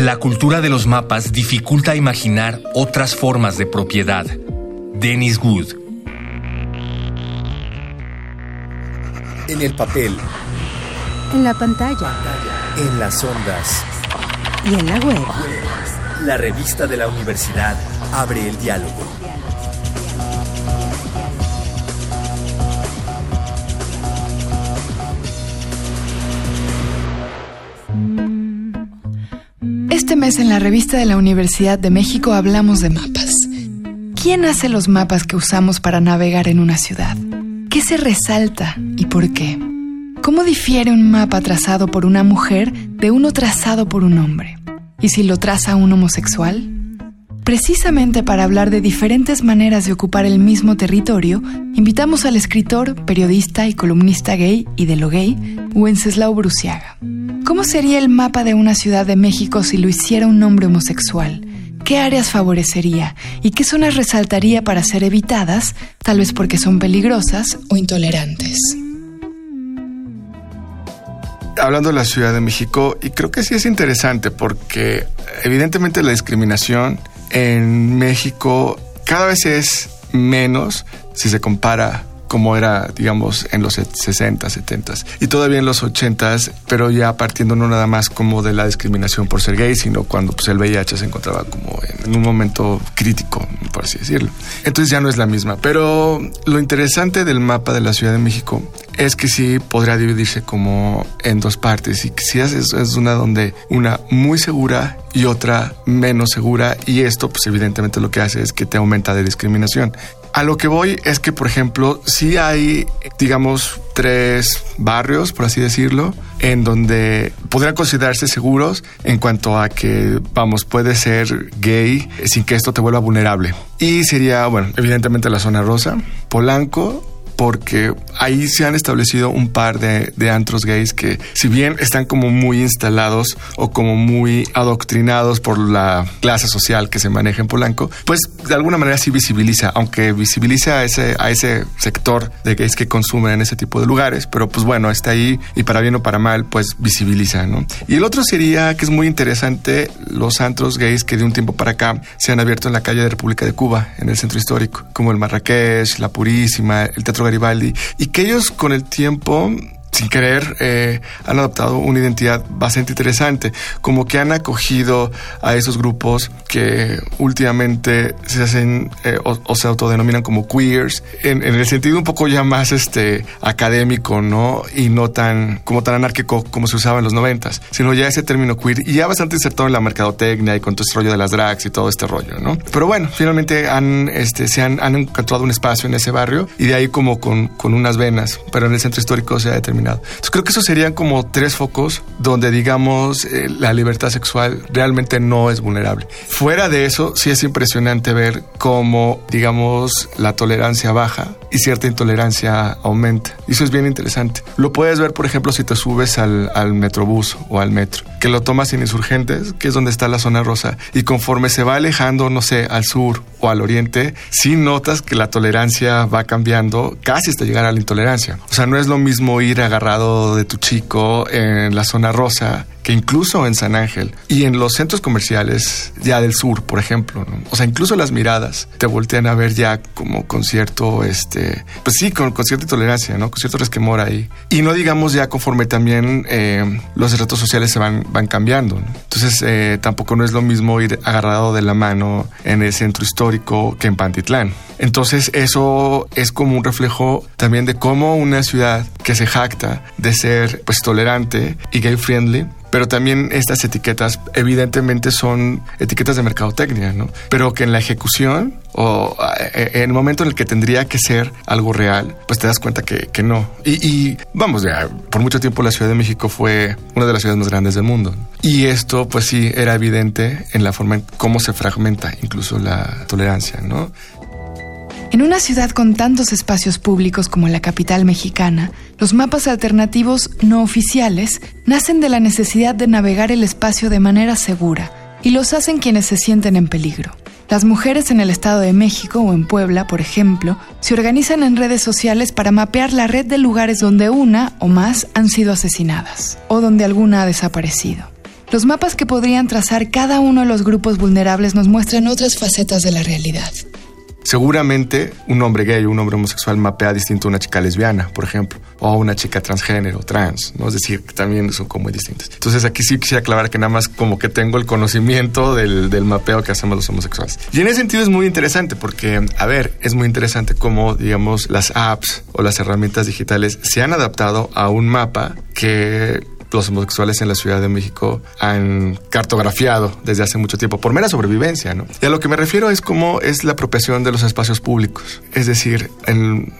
La cultura de los mapas dificulta imaginar otras formas de propiedad. Dennis Wood. En el papel. En la pantalla. En las ondas. Y en la web. La revista de la universidad abre el diálogo. Mes en la revista de la Universidad de México hablamos de mapas. ¿Quién hace los mapas que usamos para navegar en una ciudad? ¿Qué se resalta y por qué? ¿Cómo difiere un mapa trazado por una mujer de uno trazado por un hombre? ¿Y si lo traza un homosexual? Precisamente para hablar de diferentes maneras de ocupar el mismo territorio, invitamos al escritor, periodista y columnista gay y de lo gay, Wenceslao Bruciaga. ¿Cómo sería el mapa de una ciudad de México si lo hiciera un hombre homosexual? ¿Qué áreas favorecería y qué zonas resaltaría para ser evitadas, tal vez porque son peligrosas o intolerantes? Hablando de la Ciudad de México, y creo que sí es interesante porque evidentemente la discriminación en México cada vez es menos si se compara como era, digamos, en los 60, 70 y todavía en los 80, pero ya partiendo no nada más como de la discriminación por ser gay, sino cuando pues, el VIH se encontraba como en, un momento crítico, por así decirlo. Entonces ya no es la misma. Pero lo interesante del mapa de la Ciudad de México es que sí podría dividirse como en dos partes y sí es, es una donde una muy segura y otra menos segura y esto pues evidentemente lo que hace es que te aumenta de discriminación. A lo que voy es que, por ejemplo, sí hay, digamos, tres barrios, por así decirlo, en donde podrían considerarse seguros en cuanto a que, vamos, puede ser gay sin que esto te vuelva vulnerable. Y sería, bueno, evidentemente la zona rosa, Polanco, porque ahí se han establecido un par de, de, antros gays que si bien están como muy instalados o como muy adoctrinados por la clase social que se maneja en Polanco, pues de alguna manera sí visibiliza, aunque visibiliza a ese, a ese sector de gays que consumen en ese tipo de lugares, pero pues bueno, está ahí y para bien o para mal, pues visibiliza, ¿no? Y el otro sería que es muy interesante los antros gays que de un tiempo para acá se han abierto en la calle de República de Cuba, en el centro histórico, como el Marrakech, la Purísima, el Teatro Garibaldi, y que ellos con el tiempo sin querer, eh, han adoptado una identidad bastante interesante, como que han acogido a esos grupos que últimamente se hacen eh, o, se autodenominan como queers, en, el sentido un poco ya más este académico, ¿no? Y no tan como tan anárquico como se usaba en los noventas, sino ya ese término queer y ya bastante insertado en la mercadotecnia y con todo este rollo de las drags y todo este rollo, ¿no? Pero bueno, finalmente han, este, se han, han encontrado un espacio en ese barrio y de ahí como con, con unas venas, pero en el centro histórico se ha determinado entonces creo que esos serían como tres focos donde digamos eh, la libertad sexual realmente no es vulnerable. Fuera de eso, sí es impresionante ver cómo digamos la tolerancia baja y cierta intolerancia aumenta. Y eso es bien interesante. Lo puedes ver, por ejemplo, si te subes al, al metrobús o al metro, que lo tomas en insurgentes, que es donde está la zona rosa, y conforme se va alejando, no sé, al sur o al oriente, sí notas que la tolerancia va cambiando casi hasta llegar a la intolerancia. O sea, no es lo mismo ir agarrado de tu chico en la zona rosa que incluso en San Ángel y en los centros comerciales ya del sur, por ejemplo, o sea, incluso las miradas te voltean a ver ya como con cierto, este, pues sí, con, cierta tolerancia, ¿no? Con cierto resquemor ahí. Y no digamos ya conforme también eh, los retos sociales se van, van cambiando. Entonces, eh, tampoco no es lo mismo ir agarrado de la mano en el centro histórico que en Pantitlán. Entonces, eso es como un reflejo también de cómo una ciudad que se jacta de ser pues tolerante y gay friendly pero también estas etiquetas evidentemente son etiquetas de mercadotecnia, ¿no? Pero que en la ejecución o eh, en el momento en el que tendría que ser algo real, pues te das cuenta que, que no. Y, y, vamos, ya, por mucho tiempo la Ciudad de México fue una de las ciudades más grandes del mundo. Y esto, pues sí, era evidente en la forma en cómo se fragmenta incluso la tolerancia, ¿no? En una ciudad con tantos espacios públicos como la capital mexicana, los mapas alternativos no oficiales nacen de la necesidad de navegar el espacio de manera segura y los hacen quienes se sienten en peligro. Las mujeres en el Estado de México o en Puebla, por ejemplo, se organizan en redes sociales para mapear la red de lugares donde una o más han sido asesinadas o donde alguna ha desaparecido. Los mapas que podrían trazar cada uno de los grupos vulnerables nos muestran otras facetas de la realidad. Seguramente un hombre gay o un hombre homosexual mapea distinto a una chica lesbiana, por ejemplo, o a una chica transgénero, trans, ¿no? Es decir, que también son como muy distintos. Entonces aquí sí quisiera aclarar que nada más como que tengo el conocimiento del, del mapeo que hacemos los homosexuales. Y en ese sentido es muy interesante porque, a ver, es muy interesante cómo, digamos, las apps o las herramientas digitales se han adaptado a un mapa que los homosexuales en la Ciudad de México han cartografiado desde hace mucho tiempo por mera sobrevivencia, ¿no? Y a lo que me refiero es cómo es la apropiación de los espacios públicos. Es decir, en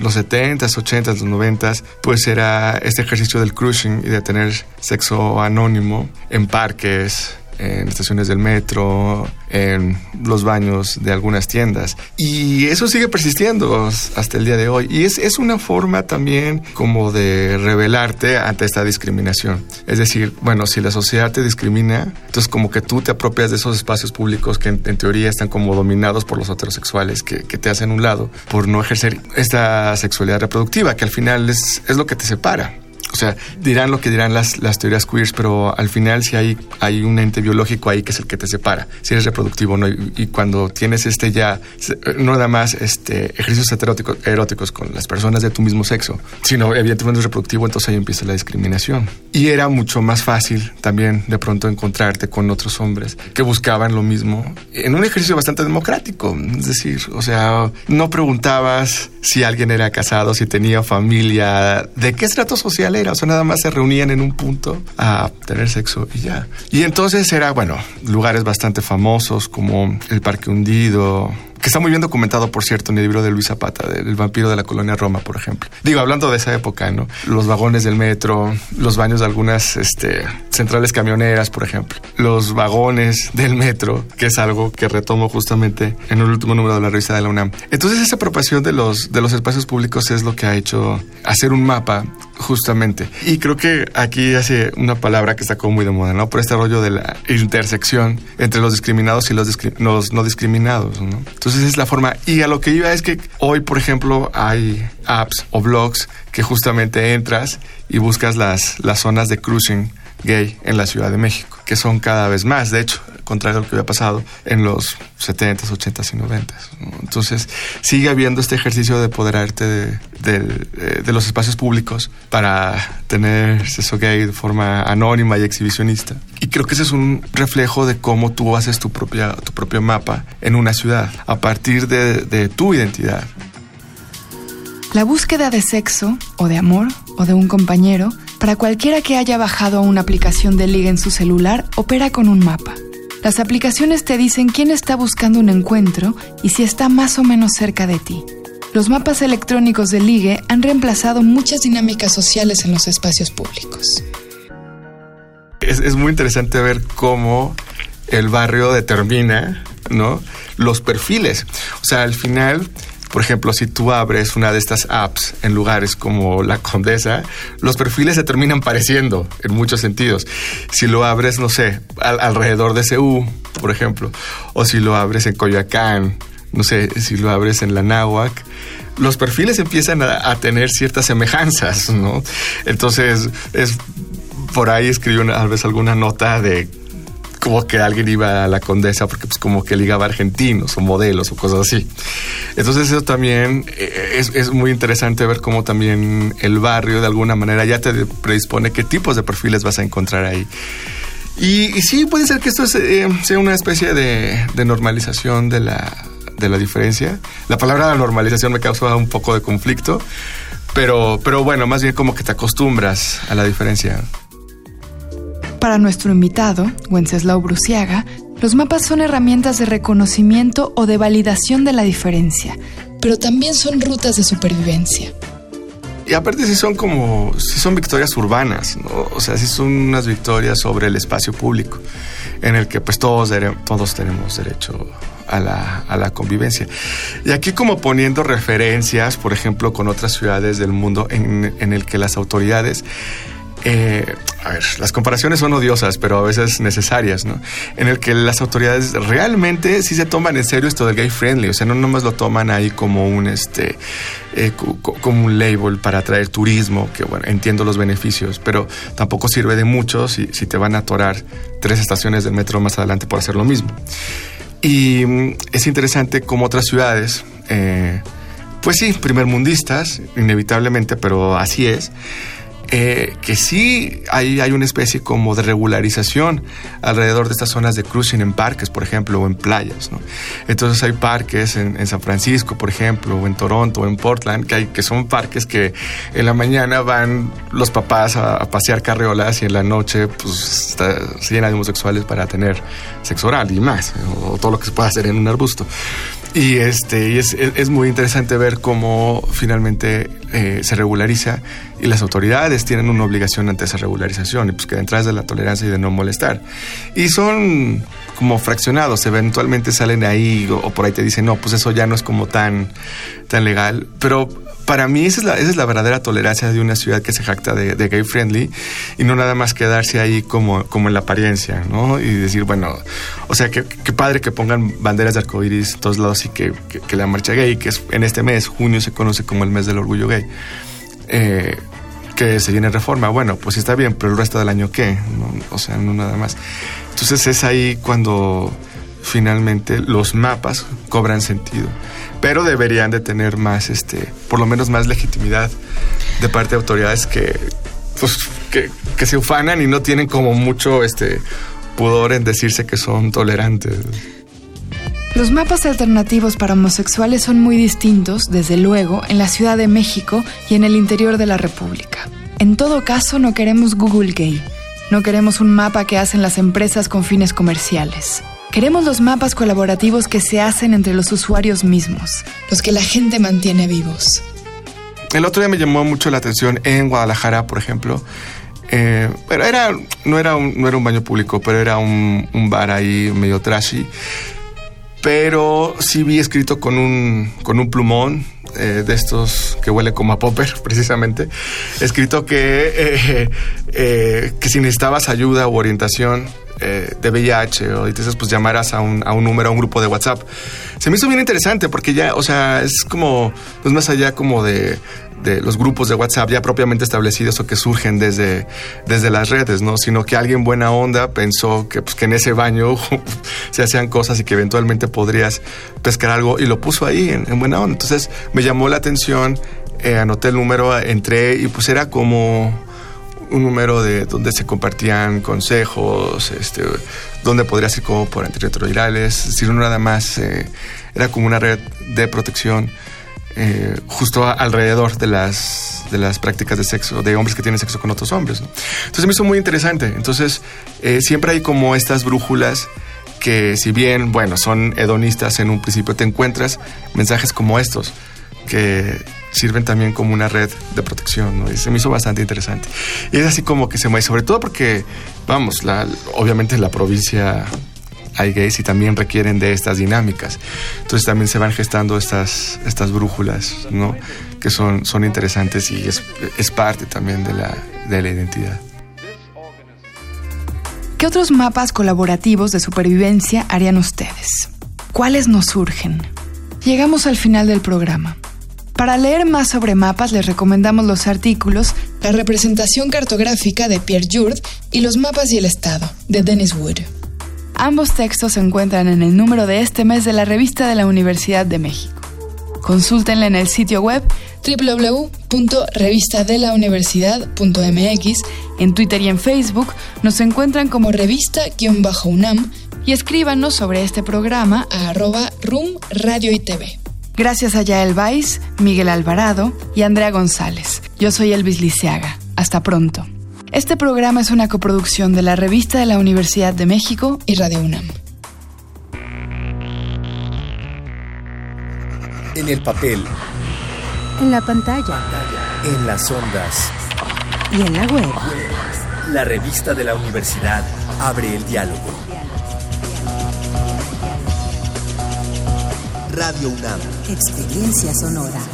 los 70s, 80s, los 90s, pues era este ejercicio del cruising y de tener sexo anónimo en parques, en estaciones del metro, en los baños de algunas tiendas. Y eso sigue persistiendo hasta el día de hoy. Y es, es una forma también como de rebelarte ante esta discriminación. Es decir, bueno, si la sociedad te discrimina, entonces como que tú te apropias de esos espacios públicos que en, en teoría están como dominados por los heterosexuales que, que, te hacen un lado por no ejercer esta sexualidad reproductiva, que al final es, es lo que te separa. O sea, dirán lo que dirán las, las teorías queers, pero al final si hay, hay un ente biológico ahí que es el que te separa, si eres reproductivo no. Y, y cuando tienes este ya, no nada más este, ejercicios eróticos, eróticos con las personas de tu mismo sexo, sino evidentemente es reproductivo, entonces ahí empieza la discriminación. Y era mucho más fácil también de pronto encontrarte con otros hombres que buscaban lo mismo en un ejercicio bastante democrático. Es decir, o sea, no preguntabas si alguien era casado, si tenía familia, de qué estrato social o sea, nada más se reunían en un punto a tener sexo y ya. Y entonces era, bueno, lugares bastante famosos como el Parque Hundido, que está muy bien documentado, por cierto, en el libro de Luis Zapata, del vampiro de la colonia Roma, por ejemplo. Digo, hablando de esa época, ¿no? Los vagones del metro, los baños de algunas este, centrales camioneras, por ejemplo. Los vagones del metro, que es algo que retomo justamente en el último número de la revista de la UNAM. Entonces, esa apropiación de los, de los espacios públicos es lo que ha hecho hacer un mapa justamente. Y creo que aquí hace una palabra que como muy de moda, ¿no? Por este rollo de la intersección entre los discriminados y los, discri los no discriminados, ¿no? Entonces es la forma. Y a lo que iba es que hoy, por ejemplo, hay apps o blogs que justamente entras y buscas las, las zonas de cruising gay en la Ciudad de México, que son cada vez más, de hecho, contrario a lo que había pasado en los 70s, 80s y 90s. Entonces, sigue habiendo este ejercicio de apoderarte de, de, de, los espacios públicos para tener sexo gay de forma anónima y exhibicionista. Creo que ese es un reflejo de cómo tú haces tu, propia, tu propio mapa en una ciudad, a partir de, tu identidad. La búsqueda de sexo, o de amor, o de un compañero, para cualquiera que haya bajado una aplicación de liga en su celular, opera con un mapa. Las aplicaciones te dicen quién está buscando un encuentro y si está más o menos cerca de ti. Los mapas electrónicos de ligue han reemplazado muchas dinámicas sociales en los espacios públicos. Es, muy interesante ver cómo el barrio determina ¿no? los perfiles. O sea, al final por ejemplo, si tú abres una de estas apps en lugares como la Condesa, los perfiles se terminan pareciendo en muchos sentidos. Si lo abres, no sé, al, alrededor de CU, por ejemplo, o si lo abres en Coyoacán, no sé, si lo abres en la Náhuac, los perfiles empiezan a, a tener ciertas semejanzas, ¿no? Entonces, es por ahí escribí una, tal vez alguna nota de como que alguien iba a la condesa porque pues como que ligaba argentinos o modelos o cosas así. Entonces eso también es, es, muy interesante ver cómo también el barrio de alguna manera ya te predispone qué tipos de perfiles vas a encontrar ahí. Y, y sí, puede ser que esto es, eh, sea una especie de, de normalización de la, de la diferencia. La palabra normalización me causa un poco de conflicto, pero, pero bueno, más bien como que te acostumbras a la diferencia. Para nuestro invitado, Wenceslao Bruciaga, los mapas son herramientas de reconocimiento o de validación de la diferencia, pero también son rutas de supervivencia. Y aparte sí son como, sí son victorias urbanas, o sea, sí son unas victorias sobre el espacio público, en el que pues todos, todos tenemos derecho a la, a la, convivencia. Y aquí como poniendo referencias, por ejemplo, con otras ciudades del mundo en, en el que las autoridades eh, a ver, las comparaciones son odiosas, pero a veces necesarias, ¿no? En el que las autoridades realmente sí se toman en serio esto del gay friendly, o sea, no nomás lo toman ahí como un, este, eh, como un label para atraer turismo, que bueno, entiendo los beneficios, pero tampoco sirve de mucho si, si te van a atorar tres estaciones del metro más adelante por hacer lo mismo. Y mm, es interesante como otras ciudades, eh, pues sí, primermundistas, inevitablemente, pero así es, eh, que sí hay, hay una especie como de regularización alrededor de estas zonas de cruising en parques, por ejemplo, o en playas. Entonces hay parques en, San Francisco, por ejemplo, o en Toronto, o en Portland, que, hay, que son parques que en la mañana van los papás a, pasear carreolas y en la noche pues está, se llenan de homosexuales para tener sexo oral y más, o todo lo que se pueda hacer en un arbusto. Y, este, y es, es, muy interesante ver cómo finalmente eh, se regulariza y las autoridades tienen una obligación ante esa regularización y pues que detrás de la tolerancia y de no molestar. Y son como fraccionados, eventualmente salen ahí o, por ahí te dicen, no, pues eso ya no es como tan, tan legal, pero para mí esa es, la, esa es la verdadera tolerancia de una ciudad que se jacta de, gay friendly y no nada más quedarse ahí como, como en la apariencia, ¿no? Y decir, bueno, o sea, qué padre que pongan banderas de arcoíris en todos lados y que, que, la marcha gay, que es en este mes, junio, se conoce como el mes del orgullo gay, eh, que se viene reforma. Bueno, pues está bien, pero el resto del año, ¿qué? o sea, no nada más. Entonces es ahí cuando finalmente los mapas cobran sentido pero deberían de tener más, este, por lo menos más legitimidad de parte de autoridades que, pues, que, se ufanan y no tienen como mucho, este, pudor en decirse que son tolerantes. Los mapas alternativos para homosexuales son muy distintos, desde luego, en la Ciudad de México y en el interior de la República. En todo caso, no queremos Google Gay. No queremos un mapa que hacen las empresas con fines comerciales. Queremos los mapas colaborativos que se hacen entre los usuarios mismos, los que la gente mantiene vivos. El otro día me llamó mucho la atención en Guadalajara, por ejemplo. Eh, pero era, no, era un, no era un baño público, pero era un, bar ahí medio trashy. Pero sí vi escrito con un, con un plumón eh, de estos que huele como a popper, precisamente, escrito que, eh, que si necesitabas ayuda u orientación eh, de VIH o entonces pues llamaras a un, a un número, a un grupo de WhatsApp. Se me hizo bien interesante porque ya, o sea, es como, pues más allá como de, de los grupos de WhatsApp ya propiamente establecidos o que surgen desde, desde las redes, ¿no? Sino que alguien buena onda pensó que, pues, que en ese baño se hacían cosas y que eventualmente podrías pescar algo y lo puso ahí en, buena onda. Entonces me llamó la atención, eh, anoté el número, entré y pues era como un número de donde se compartían consejos, este, donde podrías ir como por antirretrovirales, es decir, no nada más, eh, era como una red de protección eh, justo alrededor de las, de las prácticas de sexo, de hombres que tienen sexo con otros hombres. Entonces me hizo muy interesante. Entonces eh, siempre hay como estas brújulas que si bien, bueno, son hedonistas en un principio, te encuentras mensajes como estos que sirven también como una red de protección, ¿no? Y se me hizo bastante interesante. Y es así como que se me... Sobre todo porque, vamos, la, obviamente en la provincia hay gays y también requieren de estas dinámicas. Entonces también se van gestando estas, estas brújulas, ¿no? Que son, son interesantes y es, es parte también de la, de la identidad. ¿Qué otros mapas colaborativos de supervivencia harían ustedes? ¿Cuáles nos surgen? Llegamos al final del programa. Para leer más sobre mapas les recomendamos los artículos La representación cartográfica de Pierre Jourde y Los mapas y el Estado de Dennis Wood. Ambos textos se encuentran en el número de este mes de la revista de la Universidad de México. Consúltenla en el sitio web www.revistadelauniversidad.mx. En Twitter y en Facebook nos encuentran como revista-unam y escríbanos sobre este programa a arroba room radio y TV. Gracias a Yael Vais, Miguel Alvarado y Andrea González. Yo soy Elvis Liceaga. Hasta pronto. Este programa es una coproducción de la Revista de la Universidad de México y Radio UNAM. En el papel. En la pantalla. En las ondas. Y en la web. La revista de la universidad abre el diálogo. Radio UNAM. Experiencia sonora.